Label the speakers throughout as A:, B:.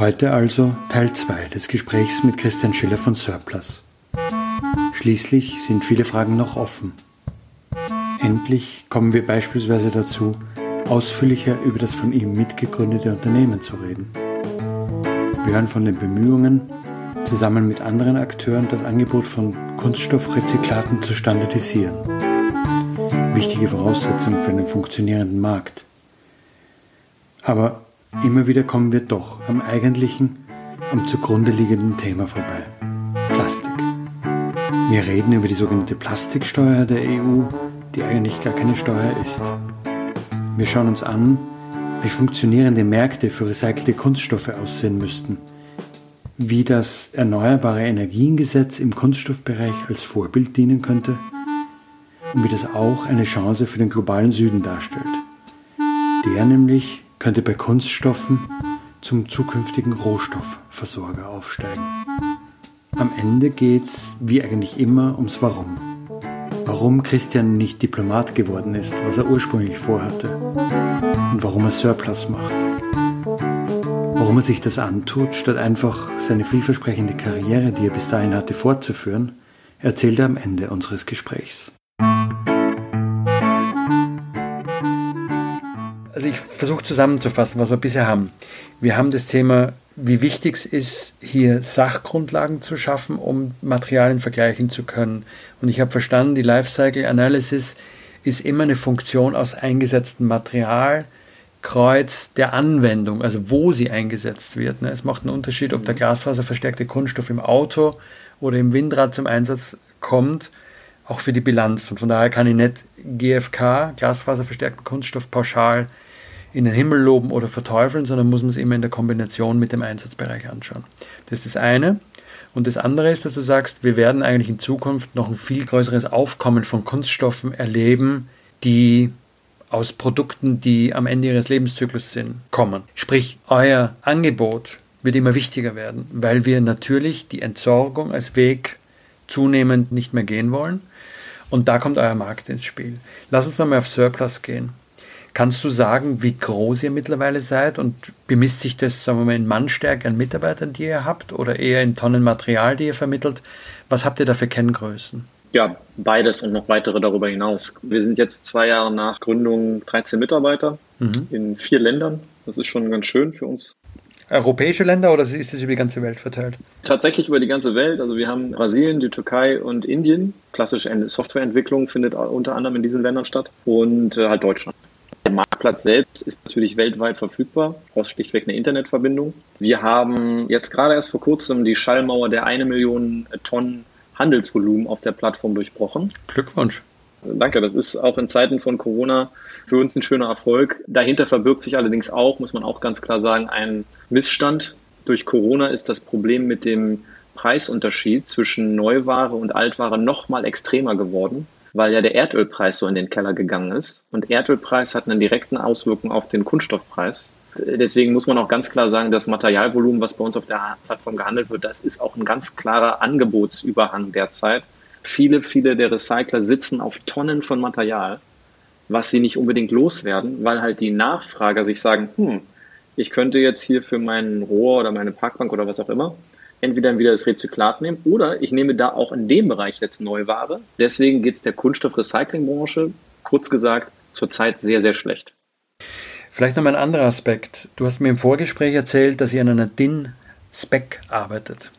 A: Heute also Teil 2 des Gesprächs mit Christian Schiller von Surplus. Schließlich sind viele Fragen noch offen. Endlich kommen wir beispielsweise dazu, ausführlicher über das von ihm mitgegründete Unternehmen zu reden. Wir hören von den Bemühungen, zusammen mit anderen Akteuren das Angebot von Kunststoffrezyklaten zu standardisieren. Wichtige Voraussetzung für einen funktionierenden Markt. Aber immer wieder kommen wir doch am eigentlichen, am zugrunde liegenden Thema vorbei. Plastik. Wir reden über die sogenannte Plastiksteuer der EU, die eigentlich gar keine Steuer ist. Wir schauen uns an, wie funktionierende Märkte für recycelte Kunststoffe aussehen müssten, wie das Erneuerbare Energiengesetz im Kunststoffbereich als Vorbild dienen könnte und wie das auch eine Chance für den globalen Süden darstellt. Der nämlich könnte bei Kunststoffen zum zukünftigen Rohstoffversorger aufsteigen. Am Ende geht's, wie eigentlich immer, ums Warum warum Christian nicht Diplomat geworden ist, was er ursprünglich vorhatte, und warum er Surplus macht. Warum er sich das antut, statt einfach seine vielversprechende Karriere, die er bis dahin hatte, fortzuführen, erzählt er am Ende unseres Gesprächs. Also ich versuche zusammenzufassen, was wir bisher haben. Wir haben das Thema wie wichtig es ist, hier Sachgrundlagen zu schaffen, um Materialien vergleichen zu können. Und ich habe verstanden, die Lifecycle Analysis ist immer eine Funktion aus eingesetztem Material, Kreuz der Anwendung, also wo sie eingesetzt wird. Ne? Es macht einen Unterschied, ob der glasfaserverstärkte Kunststoff im Auto oder im Windrad zum Einsatz kommt, auch für die Bilanz. Und von daher kann ich nicht GFK, glasfaserverstärkten Kunststoff, pauschal in den Himmel loben oder verteufeln, sondern muss man es immer in der Kombination mit dem Einsatzbereich anschauen. Das ist das eine. Und das andere ist, dass du sagst, wir werden eigentlich in Zukunft noch ein viel größeres Aufkommen von Kunststoffen erleben, die aus Produkten, die am Ende ihres Lebenszyklus sind, kommen. Sprich, euer Angebot wird immer wichtiger werden, weil wir natürlich die Entsorgung als Weg zunehmend nicht mehr gehen wollen. Und da kommt euer Markt ins Spiel. Lass uns nochmal auf Surplus gehen. Kannst du sagen, wie groß ihr mittlerweile seid und bemisst sich das, sagen wir mal, in Mannstärke an Mitarbeitern, die ihr habt oder eher in Tonnen Material, die ihr vermittelt? Was habt ihr da für Kenngrößen?
B: Ja, beides und noch weitere darüber hinaus. Wir sind jetzt zwei Jahre nach Gründung 13 Mitarbeiter mhm. in vier Ländern. Das ist schon ganz schön für uns.
A: Europäische Länder oder ist das über die ganze Welt verteilt?
B: Tatsächlich über die ganze Welt. Also wir haben Brasilien, die Türkei und Indien. Klassische Softwareentwicklung findet unter anderem in diesen Ländern statt und äh, halt Deutschland. Der Marktplatz selbst ist natürlich weltweit verfügbar, brauchst schlichtweg eine Internetverbindung. Wir haben jetzt gerade erst vor kurzem die Schallmauer der eine Million Tonnen Handelsvolumen auf der Plattform durchbrochen.
A: Glückwunsch.
B: Danke, das ist auch in Zeiten von Corona für uns ein schöner Erfolg. Dahinter verbirgt sich allerdings auch, muss man auch ganz klar sagen, ein Missstand. Durch Corona ist das Problem mit dem Preisunterschied zwischen Neuware und Altware noch mal extremer geworden weil ja der Erdölpreis so in den Keller gegangen ist. Und Erdölpreis hat einen direkten Auswirkung auf den Kunststoffpreis. Deswegen muss man auch ganz klar sagen, das Materialvolumen, was bei uns auf der Plattform gehandelt wird, das ist auch ein ganz klarer Angebotsüberhang derzeit. Viele, viele der Recycler sitzen auf Tonnen von Material, was sie nicht unbedingt loswerden, weil halt die Nachfrager sich sagen, hm, ich könnte jetzt hier für mein Rohr oder meine Parkbank oder was auch immer entweder wieder das Rezyklat nehmen oder ich nehme da auch in dem Bereich jetzt Neuware. Deswegen geht es der Kunststoffrecyclingbranche, kurz gesagt, zurzeit sehr, sehr schlecht.
A: Vielleicht noch mal ein anderer Aspekt. Du hast mir im Vorgespräch erzählt, dass ihr an einer DIN-Spec arbeitet.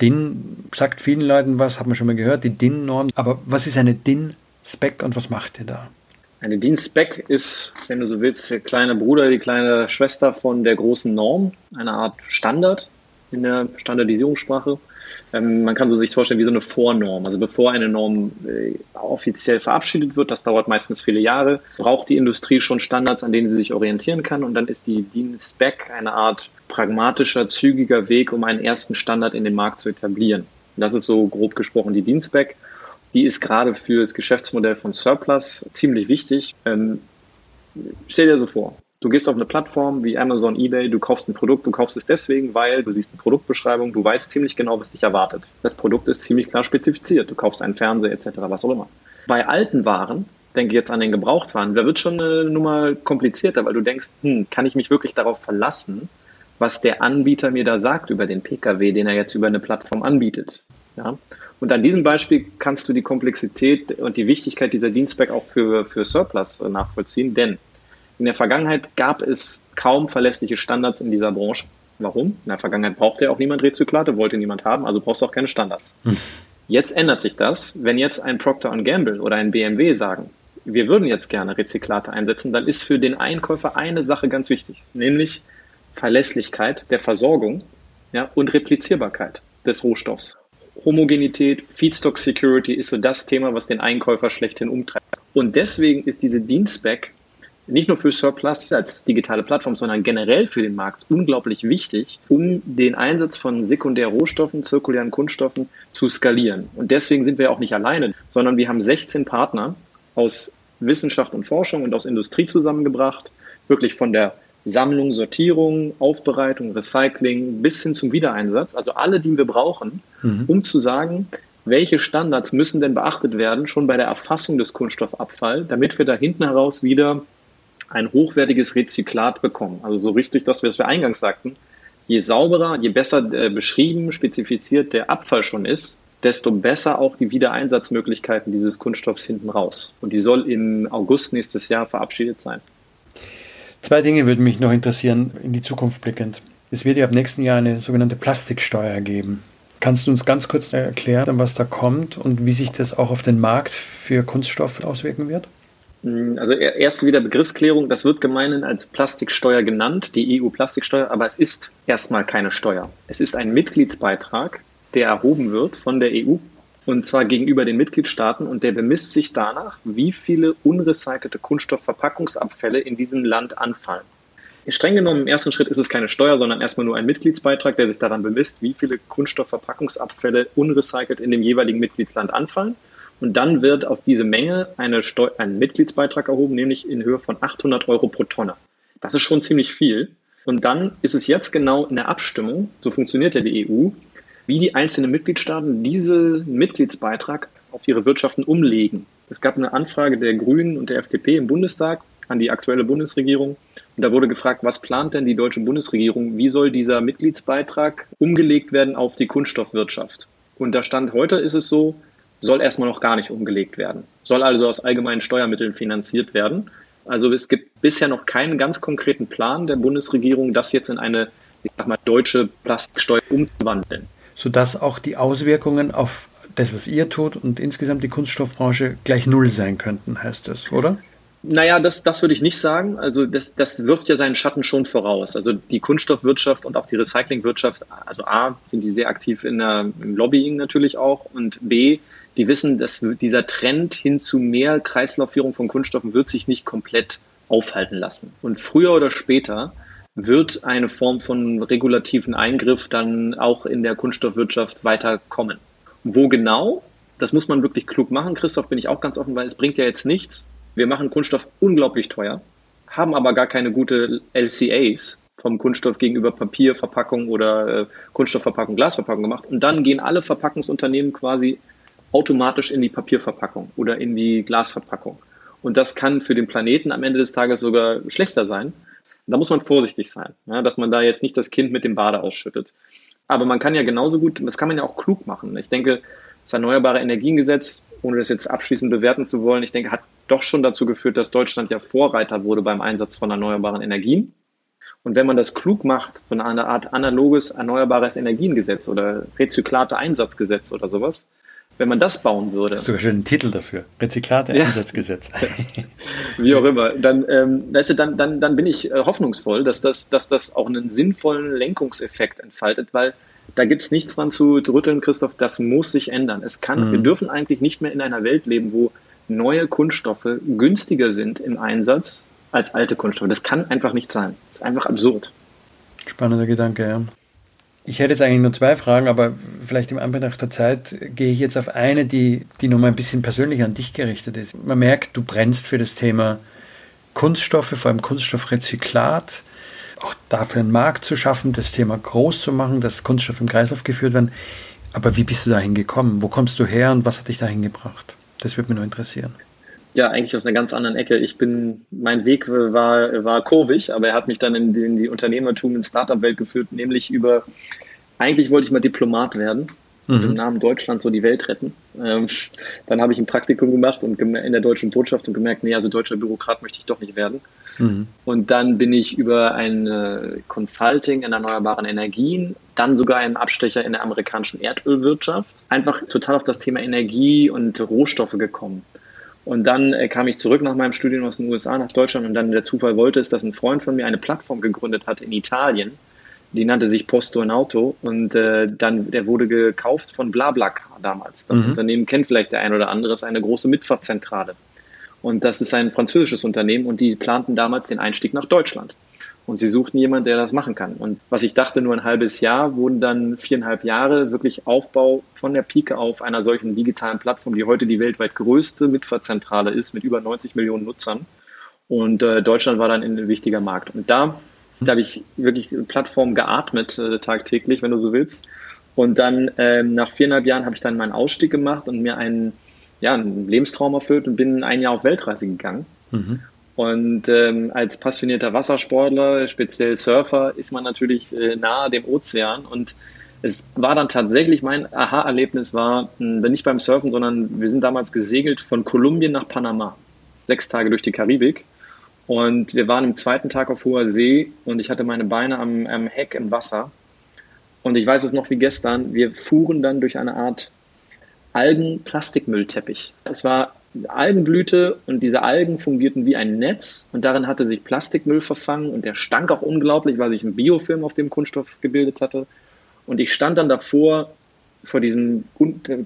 A: DIN sagt vielen Leuten was, hat man schon mal gehört, die DIN-Norm. Aber was ist eine DIN-Spec und was macht ihr da?
B: Eine DIN-Spec ist, wenn du so willst, der kleine Bruder, die kleine Schwester von der großen Norm, eine Art Standard in der Standardisierungssprache. Ähm, man kann so sich vorstellen wie so eine Vornorm. Also bevor eine Norm äh, offiziell verabschiedet wird, das dauert meistens viele Jahre, braucht die Industrie schon Standards, an denen sie sich orientieren kann. Und dann ist die DIN-Spec eine Art pragmatischer, zügiger Weg, um einen ersten Standard in den Markt zu etablieren. Das ist so grob gesprochen die DIN-Spec die ist gerade für das Geschäftsmodell von Surplus ziemlich wichtig. Ähm, stell dir so vor, du gehst auf eine Plattform wie Amazon, eBay, du kaufst ein Produkt, du kaufst es deswegen, weil du siehst eine Produktbeschreibung, du weißt ziemlich genau, was dich erwartet. Das Produkt ist ziemlich klar spezifiziert, du kaufst einen Fernseher etc., was auch immer. Bei alten Waren, denke jetzt an den Gebrauchtwaren, da wird schon eine Nummer komplizierter, weil du denkst, hm, kann ich mich wirklich darauf verlassen, was der Anbieter mir da sagt über den Pkw, den er jetzt über eine Plattform anbietet. Ja? Und an diesem Beispiel kannst du die Komplexität und die Wichtigkeit dieser Dienstback auch für, für Surplus äh, nachvollziehen, denn in der Vergangenheit gab es kaum verlässliche Standards in dieser Branche. Warum? In der Vergangenheit brauchte ja auch niemand Rezyklate, wollte niemand haben, also brauchst du auch keine Standards. Hm. Jetzt ändert sich das, wenn jetzt ein Procter Gamble oder ein BMW sagen, wir würden jetzt gerne Rezyklate einsetzen, dann ist für den Einkäufer eine Sache ganz wichtig, nämlich Verlässlichkeit der Versorgung ja, und Replizierbarkeit des Rohstoffs. Homogenität, Feedstock Security ist so das Thema, was den Einkäufer schlechthin umtreibt. Und deswegen ist diese Dienstback nicht nur für Surplus als digitale Plattform, sondern generell für den Markt unglaublich wichtig, um den Einsatz von Sekundärrohstoffen, zirkulären Kunststoffen zu skalieren. Und deswegen sind wir auch nicht alleine, sondern wir haben 16 Partner aus Wissenschaft und Forschung und aus Industrie zusammengebracht, wirklich von der Sammlung, Sortierung, Aufbereitung, Recycling bis hin zum Wiedereinsatz, also alle, die wir brauchen, mhm. um zu sagen, welche Standards müssen denn beachtet werden, schon bei der Erfassung des Kunststoffabfalls, damit wir da hinten heraus wieder ein hochwertiges Rezyklat bekommen. Also so richtig das, was wir eingangs sagten. Je sauberer, je besser äh, beschrieben, spezifiziert der Abfall schon ist, desto besser auch die Wiedereinsatzmöglichkeiten dieses Kunststoffs hinten raus. Und die soll im August nächstes Jahr verabschiedet sein.
A: Zwei Dinge würden mich noch interessieren, in die Zukunft blickend. Es wird ja ab nächsten Jahr eine sogenannte Plastiksteuer geben. Kannst du uns ganz kurz erklären, was da kommt und wie sich das auch auf den Markt für Kunststoff auswirken wird?
B: Hm, also erst wieder Begriffsklärung, das wird gemeinhin als Plastiksteuer genannt, die EU-Plastiksteuer, aber es ist erstmal keine Steuer. Es ist ein Mitgliedsbeitrag, der erhoben wird von der EU und zwar gegenüber den Mitgliedstaaten und der bemisst sich danach, wie viele unrecycelte Kunststoffverpackungsabfälle in diesem Land anfallen. Streng genommen im ersten Schritt ist es keine Steuer, sondern erstmal nur ein Mitgliedsbeitrag, der sich daran bemisst, wie viele Kunststoffverpackungsabfälle unrecycelt in dem jeweiligen Mitgliedsland anfallen. Und dann wird auf diese Menge eine Steu ein Mitgliedsbeitrag erhoben, nämlich in Höhe von 800 Euro pro Tonne. Das ist schon ziemlich viel. Und dann ist es jetzt genau in der Abstimmung, so funktioniert ja die EU, wie die einzelnen Mitgliedstaaten diesen Mitgliedsbeitrag auf ihre Wirtschaften umlegen. Es gab eine Anfrage der Grünen und der FDP im Bundestag an die aktuelle Bundesregierung. Und da wurde gefragt, was plant denn die deutsche Bundesregierung? Wie soll dieser Mitgliedsbeitrag umgelegt werden auf die Kunststoffwirtschaft? Und da stand heute ist es so, soll erstmal noch gar nicht umgelegt werden. Soll also aus allgemeinen Steuermitteln finanziert werden. Also es gibt bisher noch keinen ganz konkreten Plan der Bundesregierung, das jetzt in eine, ich sag mal, deutsche Plastiksteuer umzuwandeln
A: sodass auch die Auswirkungen auf das, was ihr tut und insgesamt die Kunststoffbranche gleich null sein könnten, heißt das, oder?
B: Naja, das, das würde ich nicht sagen. Also das, das wirft ja seinen Schatten schon voraus. Also die Kunststoffwirtschaft und auch die Recyclingwirtschaft, also A, sind die sehr aktiv in der, im Lobbying natürlich auch und B, die wissen, dass dieser Trend hin zu mehr Kreislaufführung von Kunststoffen wird sich nicht komplett aufhalten lassen. Und früher oder später wird eine Form von regulativen Eingriff dann auch in der Kunststoffwirtschaft weiterkommen. Wo genau? Das muss man wirklich klug machen. Christoph, bin ich auch ganz offen, weil es bringt ja jetzt nichts. Wir machen Kunststoff unglaublich teuer, haben aber gar keine gute LCAs vom Kunststoff gegenüber Papierverpackung oder äh, Kunststoffverpackung, Glasverpackung gemacht. Und dann gehen alle Verpackungsunternehmen quasi automatisch in die Papierverpackung oder in die Glasverpackung. Und das kann für den Planeten am Ende des Tages sogar schlechter sein, da muss man vorsichtig sein, ja, dass man da jetzt nicht das Kind mit dem Bade ausschüttet. Aber man kann ja genauso gut, das kann man ja auch klug machen. Ich denke, Das Erneuerbare Energiengesetz, ohne das jetzt abschließend bewerten zu wollen, ich denke, hat doch schon dazu geführt, dass Deutschland ja Vorreiter wurde beim Einsatz von erneuerbaren Energien. Und wenn man das klug macht, so eine Art analoges erneuerbares Energiengesetz oder Rezyklate Einsatzgesetz oder sowas, wenn man das bauen würde. Das
A: ist sogar schon ein Titel dafür. Rezyklate Einsatzgesetz.
B: Ja. Wie auch immer. Dann, ähm, weißt du, dann, dann, dann bin ich äh, hoffnungsvoll, dass das, dass das auch einen sinnvollen Lenkungseffekt entfaltet, weil da gibt es nichts dran zu drütteln, Christoph, das muss sich ändern. Es kann, mhm. wir dürfen eigentlich nicht mehr in einer Welt leben, wo neue Kunststoffe günstiger sind im Einsatz als alte Kunststoffe. Das kann einfach nicht sein. Das ist einfach absurd.
A: Spannender Gedanke, ja. Ich hätte jetzt eigentlich nur zwei Fragen, aber vielleicht im Anbetracht der Zeit gehe ich jetzt auf eine, die, die nochmal ein bisschen persönlich an dich gerichtet ist. Man merkt, du brennst für das Thema Kunststoffe, vor allem Kunststoffrezyklat, auch dafür einen Markt zu schaffen, das Thema groß zu machen, dass Kunststoffe im Kreislauf geführt werden. Aber wie bist du dahin gekommen? Wo kommst du her und was hat dich dahin gebracht? Das würde mich nur interessieren.
B: Ja, eigentlich aus einer ganz anderen Ecke. Ich bin, mein Weg war, war kurvig, aber er hat mich dann in die, in die Unternehmertum, in Startup-Welt geführt, nämlich über, eigentlich wollte ich mal Diplomat werden mhm. im Namen Deutschland so die Welt retten. Ähm, dann habe ich ein Praktikum gemacht und in der deutschen Botschaft und gemerkt, nee, also deutscher Bürokrat möchte ich doch nicht werden. Mhm. Und dann bin ich über ein äh, Consulting in erneuerbaren Energien, dann sogar einen Abstecher in der amerikanischen Erdölwirtschaft, einfach total auf das Thema Energie und Rohstoffe gekommen. Und dann äh, kam ich zurück nach meinem Studium aus den USA nach Deutschland und dann der Zufall wollte es, dass ein Freund von mir eine Plattform gegründet hat in Italien. Die nannte sich Posto in Auto und äh, dann der wurde gekauft von BlaBlaCar damals. Das mhm. Unternehmen kennt vielleicht der ein oder andere, ist eine große Mitfahrzentrale. Und das ist ein französisches Unternehmen und die planten damals den Einstieg nach Deutschland. Und sie suchten jemanden, der das machen kann. Und was ich dachte, nur ein halbes Jahr, wurden dann viereinhalb Jahre wirklich Aufbau von der Pike auf einer solchen digitalen Plattform, die heute die weltweit größte Mitfahrzentrale ist, mit über 90 Millionen Nutzern. Und äh, Deutschland war dann ein wichtiger Markt. Und da, da habe ich wirklich Plattform geatmet äh, tagtäglich, wenn du so willst. Und dann ähm, nach viereinhalb Jahren habe ich dann meinen Ausstieg gemacht und mir einen, ja, einen Lebenstraum erfüllt und bin ein Jahr auf Weltreise gegangen. Mhm. Und ähm, als passionierter Wassersportler, speziell Surfer, ist man natürlich äh, nahe dem Ozean. Und es war dann tatsächlich mein Aha-Erlebnis war, mh, hm, nicht beim Surfen, sondern wir sind damals gesegelt von Kolumbien nach Panama. Sechs Tage durch die Karibik. Und wir waren im zweiten Tag auf hoher See und ich hatte meine Beine am, am Heck im Wasser. Und ich weiß es noch wie gestern, wir fuhren dann durch eine Art Algen-Plastikmüllteppich. Es war Algenblüte und diese Algen fungierten wie ein Netz und darin hatte sich Plastikmüll verfangen und der stank auch unglaublich, weil sich ein Biofilm auf dem Kunststoff gebildet hatte. Und ich stand dann davor, vor diesem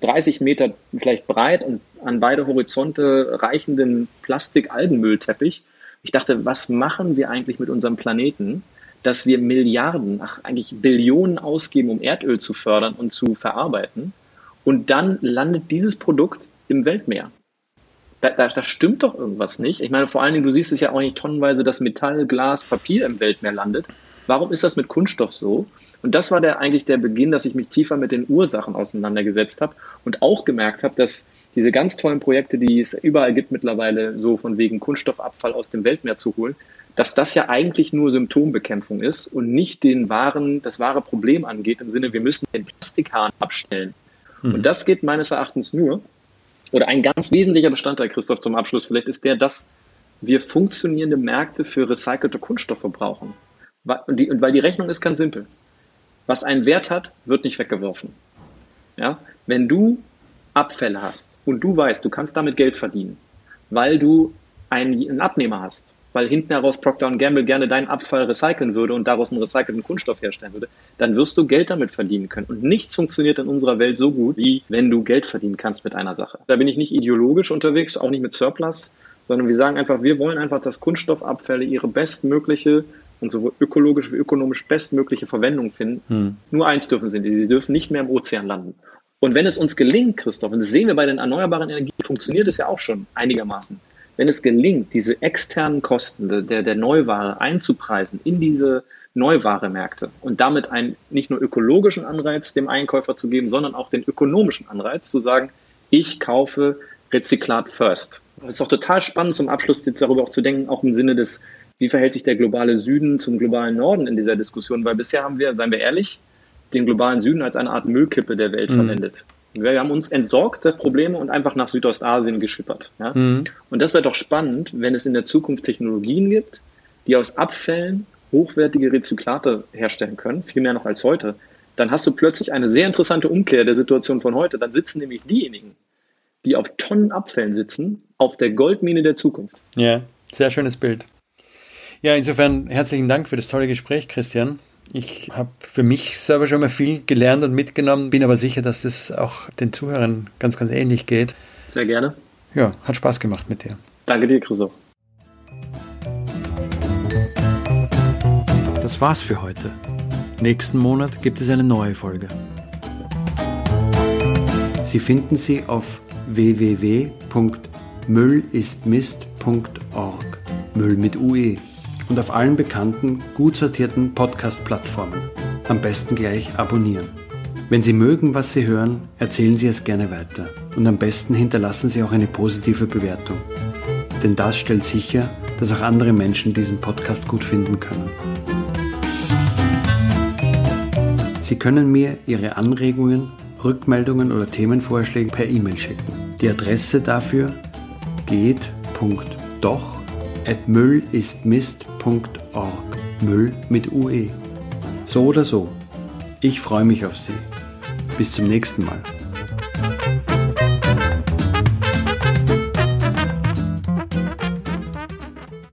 B: 30 Meter vielleicht breit und an beide Horizonte reichenden Plastik-Algenmüllteppich. Ich dachte, was machen wir eigentlich mit unserem Planeten, dass wir Milliarden, ach eigentlich Billionen ausgeben, um Erdöl zu fördern und zu verarbeiten? Und dann landet dieses Produkt im Weltmeer da, da, da stimmt doch irgendwas nicht. Ich meine, vor allen Dingen, du siehst es ja auch nicht tonnenweise, dass Metall, Glas, Papier im Weltmeer landet. Warum ist das mit Kunststoff so? Und das war der, eigentlich der Beginn, dass ich mich tiefer mit den Ursachen auseinandergesetzt habe und auch gemerkt habe, dass diese ganz tollen Projekte, die es überall gibt mittlerweile, so von wegen Kunststoffabfall aus dem Weltmeer zu holen, dass das ja eigentlich nur Symptombekämpfung ist und nicht den wahren, das wahre Problem angeht, im Sinne, wir müssen den Plastikhahn abstellen. Mhm. Und das geht meines Erachtens nur, oder ein ganz wesentlicher Bestandteil, Christoph, zum Abschluss vielleicht, ist der, dass wir funktionierende Märkte für recycelte Kunststoffe brauchen. Und, die, weil die Rechnung ist ganz simpel. Was einen Wert hat, wird nicht weggeworfen. Ja? Wenn du Abfälle hast und du weißt, du kannst damit Geld verdienen, weil du einen, einen Abnehmer hast, weil hinten heraus Procter Gamble gerne deinen Abfall recyceln würde und daraus einen recycelten Kunststoff herstellen würde, dann wirst du Geld damit verdienen können. Und nichts funktioniert in unserer Welt so gut, wie wenn du Geld verdienen kannst mit einer Sache. Da bin ich nicht ideologisch unterwegs, auch nicht mit Surplus, sondern wir sagen einfach, wir wollen einfach, dass Kunststoffabfälle ihre bestmögliche und sowohl ökologisch wie ökonomisch bestmögliche Verwendung finden. Hm. Nur eins dürfen sie, sie dürfen nicht mehr im Ozean landen. Und wenn es uns gelingt, Christoph, und das sehen wir bei den erneuerbaren Energien, funktioniert es ja auch schon einigermaßen wenn es gelingt, diese externen Kosten der, der Neuware einzupreisen in diese Neuware-Märkte und damit einen nicht nur ökologischen Anreiz dem Einkäufer zu geben, sondern auch den ökonomischen Anreiz zu sagen, ich kaufe Rezyklat first. Das ist auch total spannend zum Abschluss jetzt darüber auch zu denken, auch im Sinne des, wie verhält sich der globale Süden zum globalen Norden in dieser Diskussion, weil bisher haben wir, seien wir ehrlich, den globalen Süden als eine Art Müllkippe der Welt mhm. verwendet. Wir haben uns entsorgt der Probleme und einfach nach Südostasien geschippert. Ja? Mhm. Und das wäre doch spannend, wenn es in der Zukunft Technologien gibt, die aus Abfällen hochwertige Rezyklate herstellen können, viel mehr noch als heute. Dann hast du plötzlich eine sehr interessante Umkehr der Situation von heute. Dann sitzen nämlich diejenigen, die auf Tonnen Abfällen sitzen, auf der Goldmine der Zukunft.
C: Ja, sehr schönes Bild. Ja, insofern herzlichen Dank für das tolle Gespräch, Christian. Ich habe für mich selber schon mal viel gelernt und mitgenommen, bin aber sicher, dass das auch den Zuhörern ganz, ganz ähnlich geht.
B: Sehr gerne.
C: Ja, hat Spaß gemacht mit dir.
B: Danke dir, Christoph.
C: Das war's für heute. Nächsten Monat gibt es eine neue Folge. Sie finden sie auf www.müllistmist.org. Müll mit UE und auf allen bekannten, gut sortierten Podcast-Plattformen. Am besten gleich abonnieren. Wenn Sie mögen, was Sie hören, erzählen Sie es gerne weiter und am besten hinterlassen Sie auch eine positive Bewertung. Denn das stellt sicher, dass auch andere Menschen diesen Podcast gut finden können. Sie können mir Ihre Anregungen, Rückmeldungen oder Themenvorschläge per E-Mail schicken. Die Adresse dafür geht.doch müllistmist.org. Müll mit UE. So oder so. Ich freue mich auf Sie. Bis zum nächsten Mal.